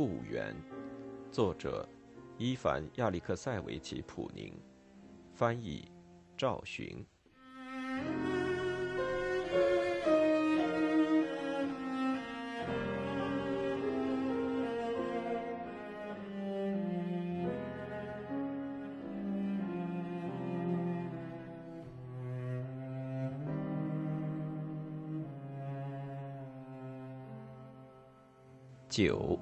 故园，作者伊凡·亚历克塞维奇·普宁，翻译赵寻。九。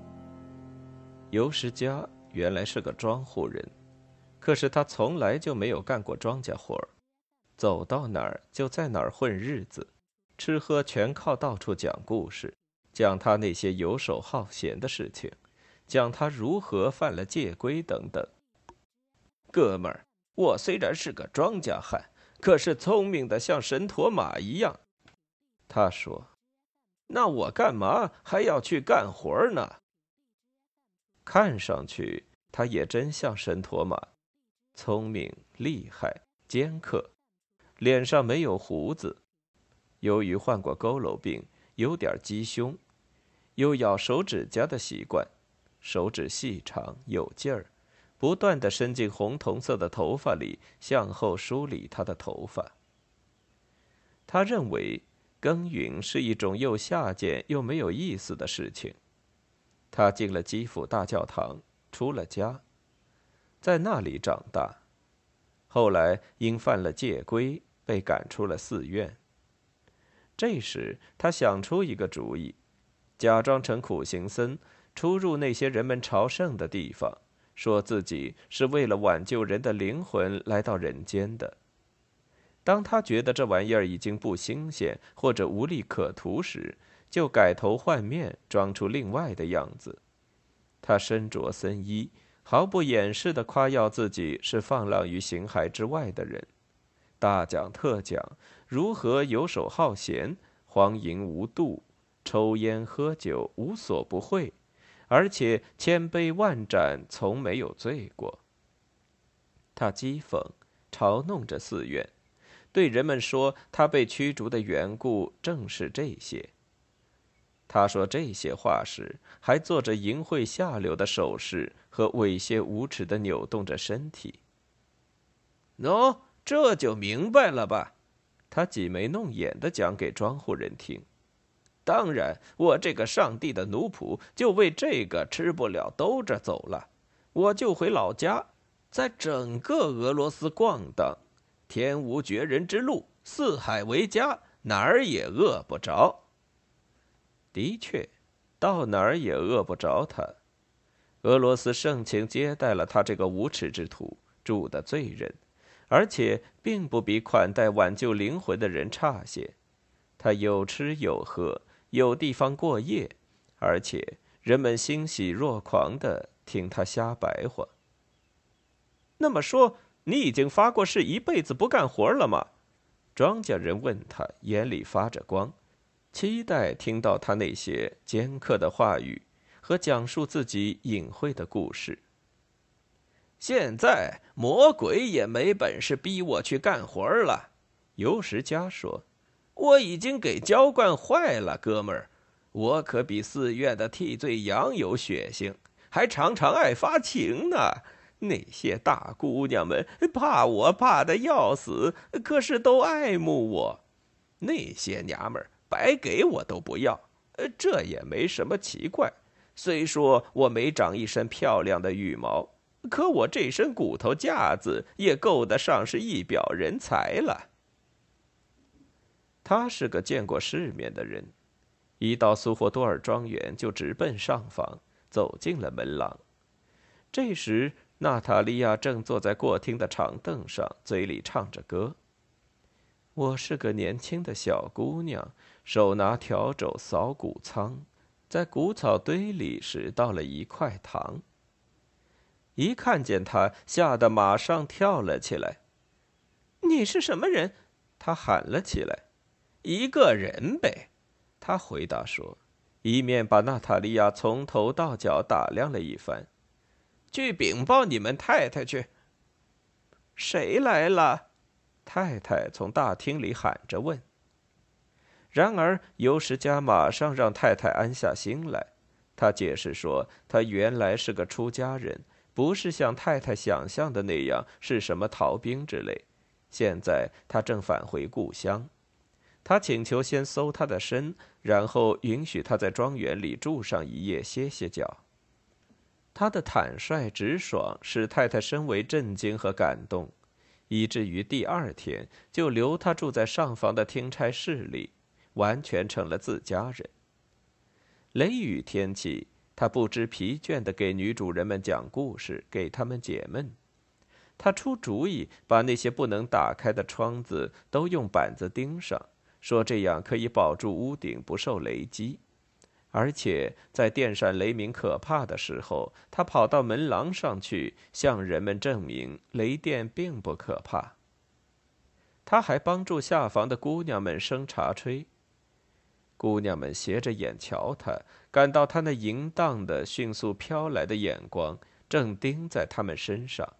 尤石家原来是个庄户人，可是他从来就没有干过庄稼活儿，走到哪儿就在哪儿混日子，吃喝全靠到处讲故事，讲他那些游手好闲的事情，讲他如何犯了戒规等等。哥们儿，我虽然是个庄稼汉，可是聪明的像神驼马一样。他说。那我干嘛还要去干活呢？看上去他也真像神驼马，聪明厉害、尖刻，脸上没有胡子。由于患过佝偻病，有点鸡胸，有咬手指甲的习惯，手指细长有劲儿，不断的伸进红铜色的头发里，向后梳理他的头发。他认为。耕耘是一种又下贱又没有意思的事情。他进了基辅大教堂，出了家，在那里长大。后来因犯了戒规，被赶出了寺院。这时，他想出一个主意，假装成苦行僧，出入那些人们朝圣的地方，说自己是为了挽救人的灵魂来到人间的。当他觉得这玩意儿已经不新鲜或者无利可图时，就改头换面，装出另外的样子。他身着僧衣，毫不掩饰地夸耀自己是放浪于形骸之外的人，大讲特讲如何游手好闲、荒淫无度、抽烟喝酒无所不会，而且千杯万盏从没有醉过。他讥讽、嘲弄着寺院。对人们说，他被驱逐的缘故正是这些。他说这些话时，还做着淫秽下流的手势和猥亵无耻的扭动着身体。喏，这就明白了吧？他挤眉弄眼的讲给庄户人听。当然，我这个上帝的奴仆就为这个吃不了兜着走了，我就回老家，在整个俄罗斯逛荡。天无绝人之路，四海为家，哪儿也饿不着。的确，到哪儿也饿不着他。俄罗斯盛情接待了他这个无耻之徒，住的罪人，而且并不比款待挽救灵魂的人差些。他有吃有喝，有地方过夜，而且人们欣喜若狂的听他瞎白话。那么说。你已经发过誓一辈子不干活了吗？庄稼人问他，眼里发着光，期待听到他那些尖刻的话语和讲述自己隐晦的故事。现在魔鬼也没本事逼我去干活了。尤什佳说：“我已经给浇灌坏了，哥们儿，我可比寺院的替罪羊有血性，还常常爱发情呢。”那些大姑娘们怕我怕的要死，可是都爱慕我。那些娘们儿白给我都不要，呃这也没什么奇怪。虽说我没长一身漂亮的羽毛，可我这身骨头架子也够得上是一表人才了。他是个见过世面的人，一到苏霍多尔庄园就直奔上房，走进了门廊。这时。娜塔莉亚正坐在过厅的长凳上，嘴里唱着歌。我是个年轻的小姑娘，手拿笤帚扫谷仓，在谷草堆里拾到了一块糖。一看见他，吓得马上跳了起来。你是什么人？他喊了起来。一个人呗，他回答说，一面把娜塔莉亚从头到脚打量了一番。去禀报你们太太去。谁来了？太太从大厅里喊着问。然而尤什家马上让太太安下心来，他解释说，他原来是个出家人，不是像太太想象的那样是什么逃兵之类。现在他正返回故乡，他请求先搜他的身，然后允许他在庄园里住上一夜，歇歇脚。他的坦率直爽使太太深为震惊和感动，以至于第二天就留他住在上房的听差室里，完全成了自家人。雷雨天气，他不知疲倦地给女主人们讲故事，给他们解闷。他出主意，把那些不能打开的窗子都用板子钉上，说这样可以保住屋顶不受雷击。而且在电闪雷鸣可怕的时候，他跑到门廊上去，向人们证明雷电并不可怕。他还帮助下房的姑娘们生茶炊。姑娘们斜着眼瞧他，感到他那淫荡的、迅速飘来的眼光正盯在他们身上。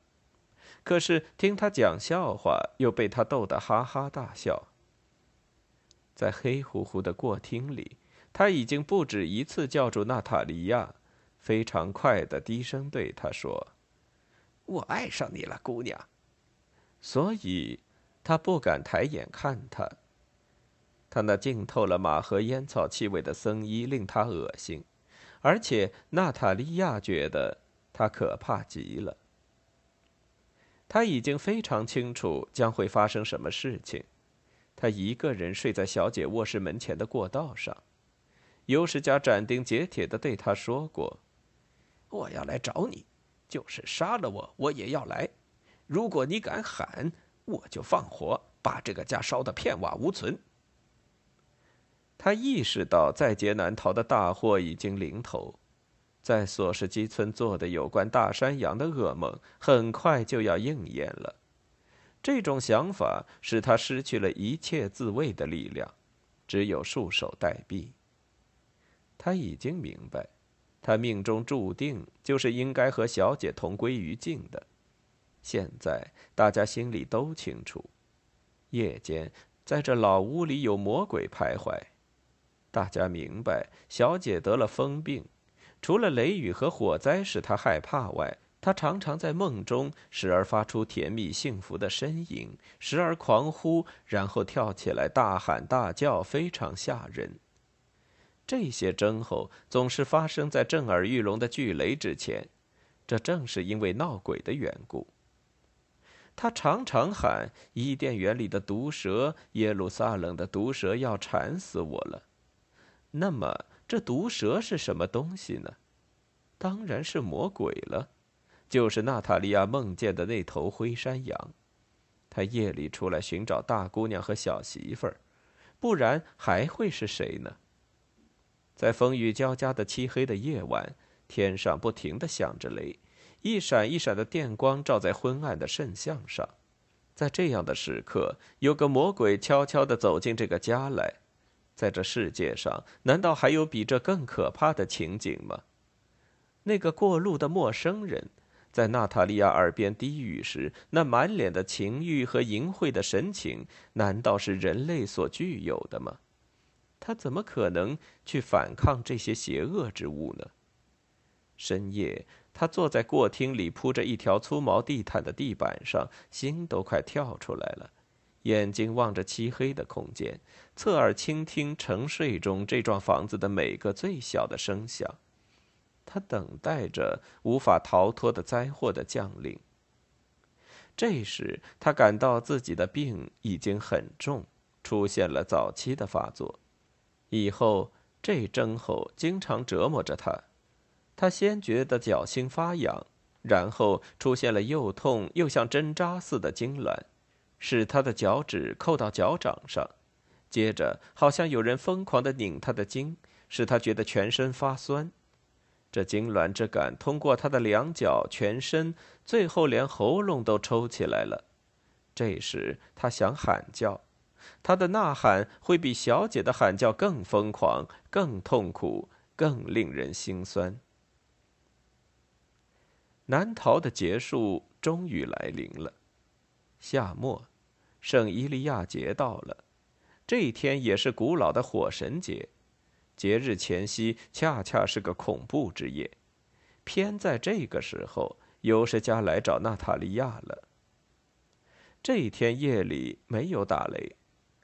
可是听他讲笑话，又被他逗得哈哈大笑。在黑乎乎的过厅里。他已经不止一次叫住娜塔莉亚，非常快的低声对她说：“我爱上你了，姑娘。”所以，他不敢抬眼看她。他那浸透了马和烟草气味的僧衣令他恶心，而且娜塔莉亚觉得他可怕极了。他已经非常清楚将会发生什么事情。他一个人睡在小姐卧室门前的过道上。尤世家斩钉截铁的对他说过：“我要来找你，就是杀了我，我也要来。如果你敢喊，我就放火把这个家烧得片瓦无存。”他意识到在劫难逃的大祸已经临头，在索什基村做的有关大山羊的噩梦很快就要应验了。这种想法使他失去了一切自卫的力量，只有束手待毙。他已经明白，他命中注定就是应该和小姐同归于尽的。现在大家心里都清楚，夜间在这老屋里有魔鬼徘徊。大家明白，小姐得了疯病，除了雷雨和火灾使她害怕外，她常常在梦中时而发出甜蜜幸福的呻吟，时而狂呼，然后跳起来大喊大叫，非常吓人。这些争候总是发生在震耳欲聋的巨雷之前，这正是因为闹鬼的缘故。他常常喊：“伊甸园里的毒蛇，耶路撒冷的毒蛇要缠死我了。”那么，这毒蛇是什么东西呢？当然是魔鬼了，就是娜塔莉亚梦见的那头灰山羊。他夜里出来寻找大姑娘和小媳妇儿，不然还会是谁呢？在风雨交加的漆黑的夜晚，天上不停地响着雷，一闪一闪的电光照在昏暗的圣像上。在这样的时刻，有个魔鬼悄悄地走进这个家来。在这世界上，难道还有比这更可怕的情景吗？那个过路的陌生人，在娜塔莉亚耳边低语时，那满脸的情欲和淫秽的神情，难道是人类所具有的吗？他怎么可能去反抗这些邪恶之物呢？深夜，他坐在过厅里铺着一条粗毛地毯的地板上，心都快跳出来了，眼睛望着漆黑的空间，侧耳倾听沉睡中这幢房子的每个最小的声响。他等待着无法逃脱的灾祸的降临。这时，他感到自己的病已经很重，出现了早期的发作。以后，这征候经常折磨着他。他先觉得脚心发痒，然后出现了又痛又像针扎似的痉挛，使他的脚趾扣到脚掌上。接着，好像有人疯狂地拧他的筋，使他觉得全身发酸。这痉挛之感通过他的两脚、全身，最后连喉咙都抽起来了。这时，他想喊叫。他的呐喊会比小姐的喊叫更疯狂、更痛苦、更令人心酸。难逃的结束终于来临了。夏末，圣伊利亚节到了，这一天也是古老的火神节。节日前夕恰恰是个恐怖之夜，偏在这个时候，尤什加来找娜塔莉亚了。这一天夜里没有打雷，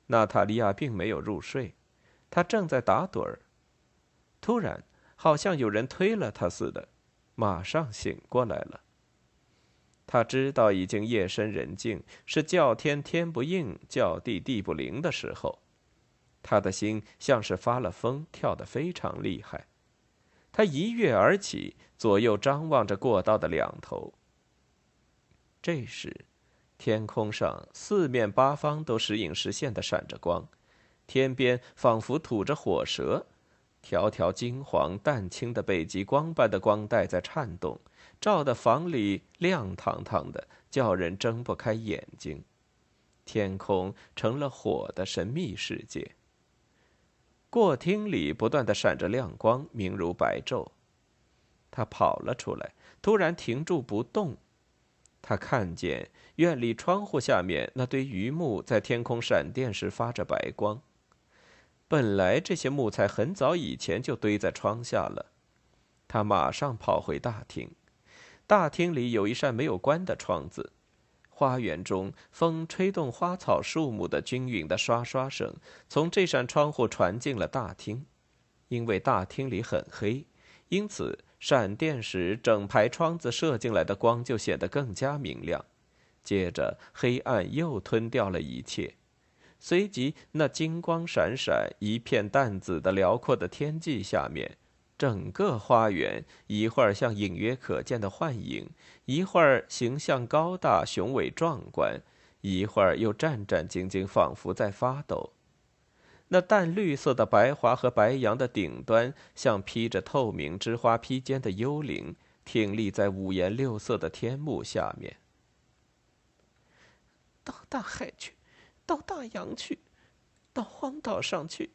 娜塔莉亚并没有入睡，她正在打盹儿。突然，好像有人推了她似的，马上醒过来了。他知道已经夜深人静，是叫天天不应，叫地地不灵的时候。他的心像是发了疯，跳得非常厉害。他一跃而起，左右张望着过道的两头。这时，天空上四面八方都时隐时现的闪着光，天边仿佛吐着火舌，条条金黄淡青的北极光般的光带在颤动。照的房里亮堂堂的，叫人睁不开眼睛。天空成了火的神秘世界。过厅里不断的闪着亮光，明如白昼。他跑了出来，突然停住不动。他看见院里窗户下面那堆榆木在天空闪电时发着白光。本来这些木材很早以前就堆在窗下了。他马上跑回大厅。大厅里有一扇没有关的窗子，花园中风吹动花草树木的均匀的刷刷声从这扇窗户传进了大厅。因为大厅里很黑，因此闪电时整排窗子射进来的光就显得更加明亮。接着，黑暗又吞掉了一切，随即那金光闪闪、一片淡紫的辽阔的天际下面。整个花园一会儿像隐约可见的幻影，一会儿形象高大雄伟壮观，一会儿又战战兢兢，仿佛在发抖。那淡绿色的白桦和白杨的顶端，像披着透明之花披肩的幽灵，挺立在五颜六色的天幕下面。到大海去，到大洋去，到荒岛上去。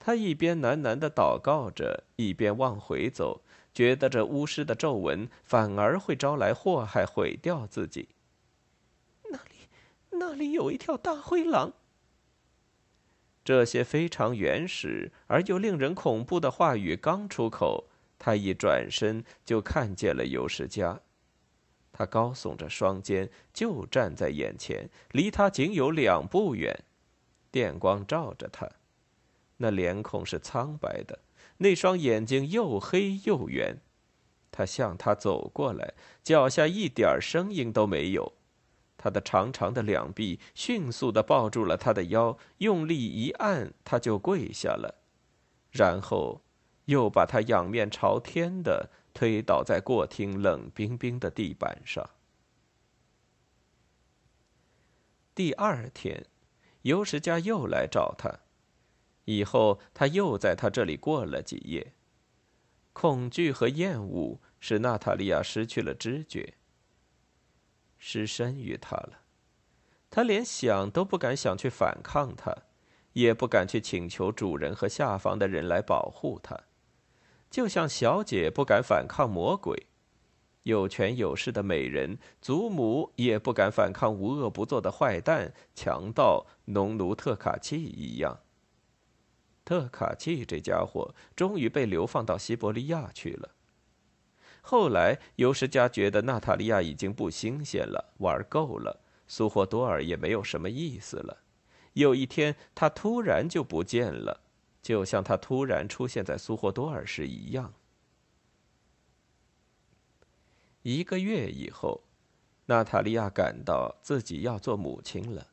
他一边喃喃的祷告着，一边往回走，觉得这巫师的皱纹反而会招来祸害，毁掉自己。那里，那里有一条大灰狼。这些非常原始而又令人恐怖的话语刚出口，他一转身就看见了尤什佳。他高耸着双肩，就站在眼前，离他仅有两步远，电光照着他。那脸孔是苍白的，那双眼睛又黑又圆。他向他走过来，脚下一点声音都没有。他的长长的两臂迅速地抱住了他的腰，用力一按，他就跪下了，然后又把他仰面朝天的推倒在过厅冷冰冰的地板上。第二天，尤什家又来找他。以后，他又在他这里过了几夜。恐惧和厌恶使娜塔莉亚失去了知觉，失身于他了。他连想都不敢想去反抗他，也不敢去请求主人和下方的人来保护他，就像小姐不敢反抗魔鬼，有权有势的美人祖母也不敢反抗无恶不作的坏蛋、强盗、农奴特卡契一样。特卡契这家伙终于被流放到西伯利亚去了。后来，尤什加觉得娜塔莉亚已经不新鲜了，玩够了，苏霍多尔也没有什么意思了。有一天，他突然就不见了，就像他突然出现在苏霍多尔时一样。一个月以后，娜塔莉亚感到自己要做母亲了。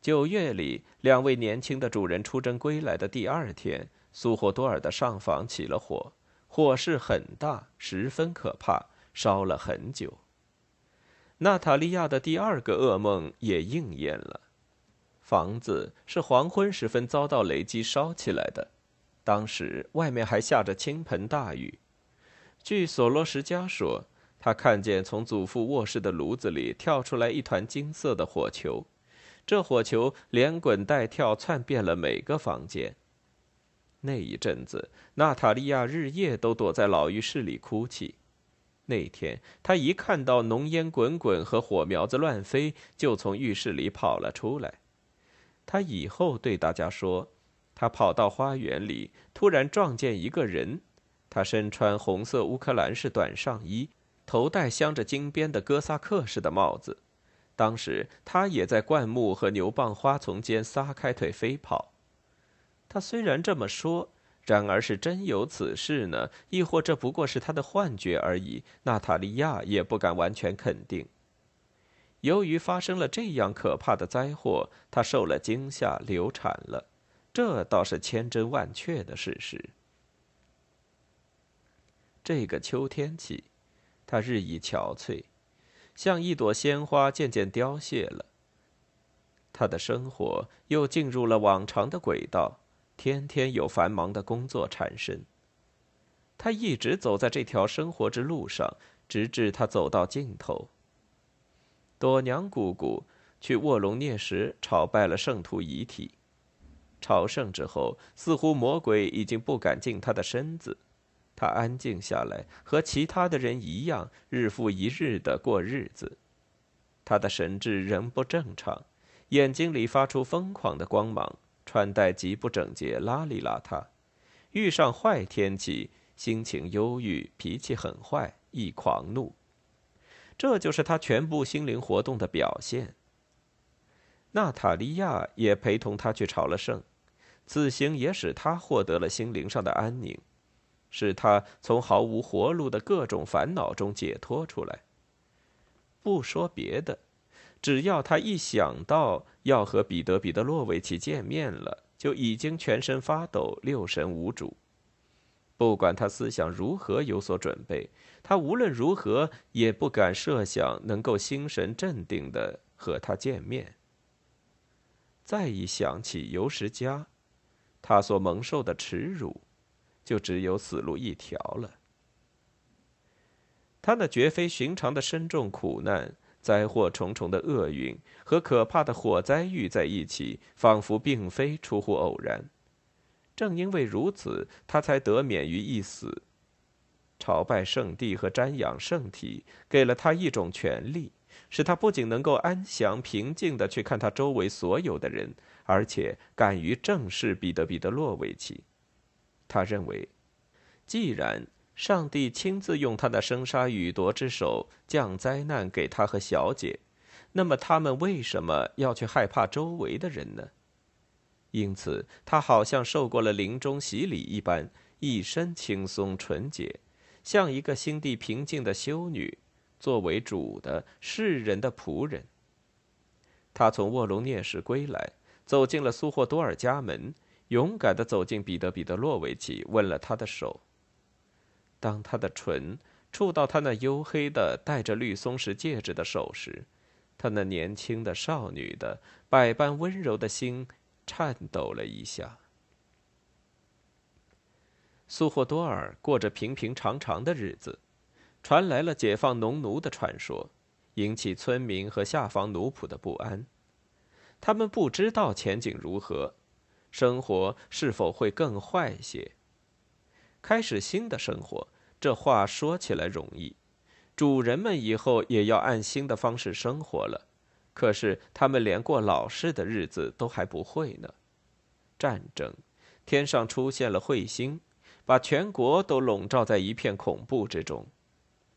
九月里，两位年轻的主人出征归来的第二天，苏霍多尔的上房起了火，火势很大，十分可怕，烧了很久。娜塔莉亚的第二个噩梦也应验了，房子是黄昏时分遭到雷击烧起来的，当时外面还下着倾盆大雨。据索罗什加说，他看见从祖父卧室的炉子里跳出来一团金色的火球。这火球连滚带跳，窜遍了每个房间。那一阵子，娜塔莉亚日夜都躲在老浴室里哭泣。那天，她一看到浓烟滚滚和火苗子乱飞，就从浴室里跑了出来。她以后对大家说：“他跑到花园里，突然撞见一个人。他身穿红色乌克兰式短上衣，头戴镶着金边的哥萨克式的帽子。当时他也在灌木和牛蒡花丛间撒开腿飞跑。他虽然这么说，然而是真有此事呢，亦或这不过是他的幻觉而已？娜塔莉亚也不敢完全肯定。由于发生了这样可怕的灾祸，她受了惊吓，流产了，这倒是千真万确的事实。这个秋天起，她日益憔悴。像一朵鲜花渐渐凋谢了。他的生活又进入了往常的轨道，天天有繁忙的工作产生。他一直走在这条生活之路上，直至他走到尽头。朵娘姑姑去卧龙涅石朝拜了圣徒遗体，朝圣之后，似乎魔鬼已经不敢进他的身子。他安静下来，和其他的人一样，日复一日的过日子。他的神智仍不正常，眼睛里发出疯狂的光芒，穿戴极不整洁，邋里邋遢。遇上坏天气，心情忧郁，脾气很坏，易狂怒。这就是他全部心灵活动的表现。娜塔莉亚也陪同他去朝了圣，此行也使他获得了心灵上的安宁。使他从毫无活路的各种烦恼中解脱出来。不说别的，只要他一想到要和彼得·彼得洛维奇见面了，就已经全身发抖，六神无主。不管他思想如何有所准备，他无论如何也不敢设想能够心神镇定的和他见面。再一想起尤什加，他所蒙受的耻辱。就只有死路一条了。他那绝非寻常的深重苦难、灾祸重重的厄运和可怕的火灾遇在一起，仿佛并非出乎偶然。正因为如此，他才得免于一死。朝拜圣地和瞻仰圣体，给了他一种权利，使他不仅能够安详平静地去看他周围所有的人，而且敢于正视彼得·彼得洛维奇。他认为，既然上帝亲自用他的生杀予夺之手降灾难给他和小姐，那么他们为什么要去害怕周围的人呢？因此，他好像受过了临终洗礼一般，一身轻松纯洁，像一个心地平静的修女，作为主的世人的仆人。他从卧龙涅石归来，走进了苏霍多尔家门。勇敢地走进彼得·彼得洛维奇，问了他的手。当他的唇触到他那黝黑的、戴着绿松石戒指的手时，他那年轻的、少女的、百般温柔的心颤抖了一下。苏霍多尔过着平平常常的日子，传来了解放农奴的传说，引起村民和下方奴仆的不安。他们不知道前景如何。生活是否会更坏些？开始新的生活，这话说起来容易。主人们以后也要按新的方式生活了，可是他们连过老式的日子都还不会呢。战争，天上出现了彗星，把全国都笼罩在一片恐怖之中。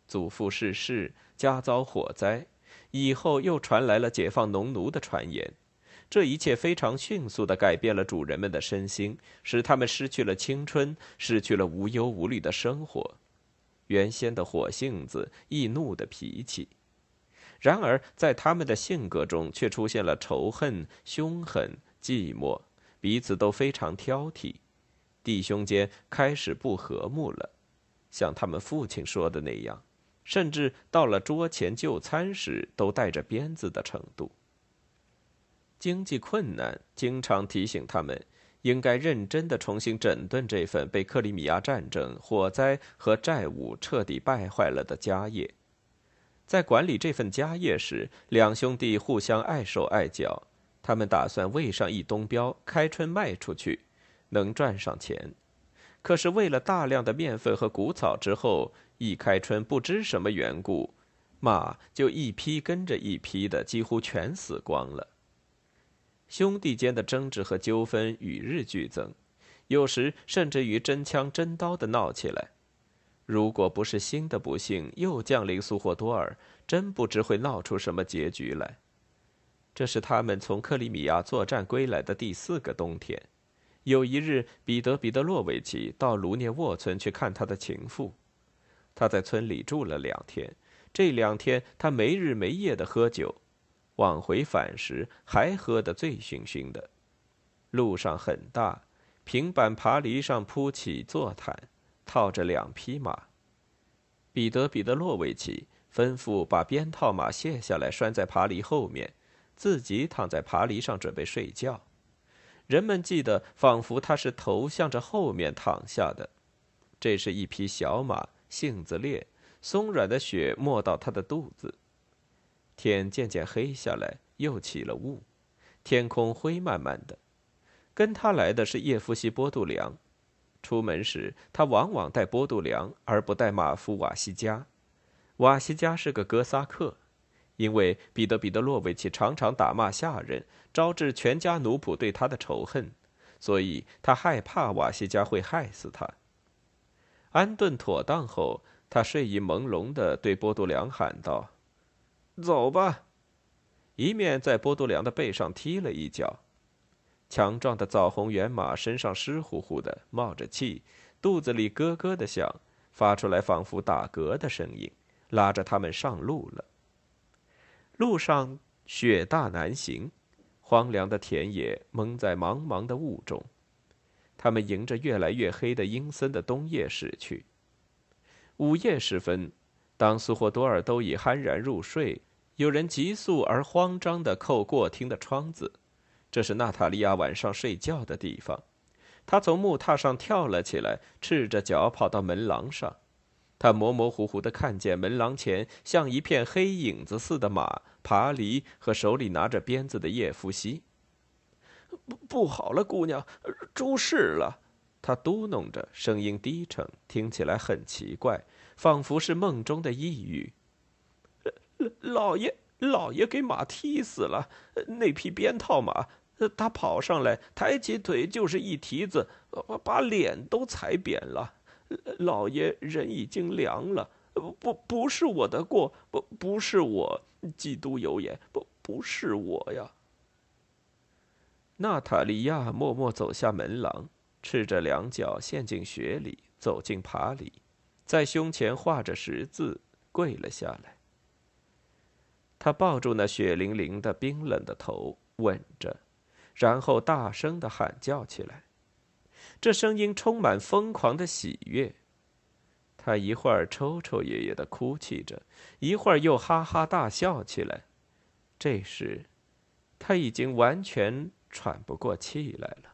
祖父逝世，家遭火灾，以后又传来了解放农奴的传言。这一切非常迅速地改变了主人们的身心，使他们失去了青春，失去了无忧无虑的生活，原先的火性子、易怒的脾气。然而，在他们的性格中却出现了仇恨、凶狠、寂寞，彼此都非常挑剔，弟兄间开始不和睦了，像他们父亲说的那样，甚至到了桌前就餐时都带着鞭子的程度。经济困难经常提醒他们，应该认真的重新整顿这份被克里米亚战争、火灾和债务彻底败坏了的家业。在管理这份家业时，两兄弟互相碍手碍脚。他们打算喂上一东标，开春卖出去，能赚上钱。可是喂了大量的面粉和谷草，之后一开春，不知什么缘故，马就一批跟着一批的，几乎全死光了。兄弟间的争执和纠纷与日俱增，有时甚至于真枪真刀的闹起来。如果不是新的不幸又降临苏霍多尔，真不知会闹出什么结局来。这是他们从克里米亚作战归来的第四个冬天。有一日，彼得·彼得洛维奇到卢涅沃村去看他的情妇。他在村里住了两天，这两天他没日没夜的喝酒，往回返时还喝得醉醺醺的。路上很大，平板爬犁上铺起坐毯。套着两匹马，彼得·彼得洛维奇吩咐把鞭套马卸下来拴在爬犁后面，自己躺在爬犁上准备睡觉。人们记得，仿佛他是头向着后面躺下的。这是一匹小马，性子烈，松软的雪没到他的肚子。天渐渐黑下来，又起了雾，天空灰漫漫的。跟他来的是叶夫西·波杜良。出门时，他往往带波杜良，而不带马夫瓦西加。瓦西加是个哥萨克，因为彼得彼得洛维奇常常打骂下人，招致全家奴仆对他的仇恨，所以他害怕瓦西加会害死他。安顿妥当后，他睡意朦胧地对波杜良喊道：“走吧！”一面在波多良的背上踢了一脚。强壮的枣红原马身上湿乎乎的，冒着气，肚子里咯咯的响，发出来仿佛打嗝的声音，拉着他们上路了。路上雪大难行，荒凉的田野蒙在茫茫的雾中，他们迎着越来越黑的阴森的冬夜驶去。午夜时分，当苏霍多尔都已酣然入睡，有人急速而慌张地扣过厅的窗子。这是娜塔莉亚晚上睡觉的地方。她从木榻上跳了起来，赤着脚跑到门廊上。她模模糊糊地看见门廊前像一片黑影子似的马、爬犁和手里拿着鞭子的叶夫西。不，不好了，姑娘，出事了！她嘟哝着，声音低沉，听起来很奇怪，仿佛是梦中的呓语。老爷，老爷给马踢死了，那匹鞭套马。他跑上来，抬起腿就是一蹄子，把脸都踩扁了。老爷人已经凉了，不，不是我的过，不，不是我，基督有眼，不，不是我呀。娜塔莉亚默默走下门廊，赤着两脚陷进雪里，走进爬里，在胸前画着十字，跪了下来。他抱住那血淋淋的、冰冷的头，吻着。然后大声的喊叫起来，这声音充满疯狂的喜悦。他一会儿抽抽噎噎的哭泣着，一会儿又哈哈大笑起来。这时，他已经完全喘不过气来了。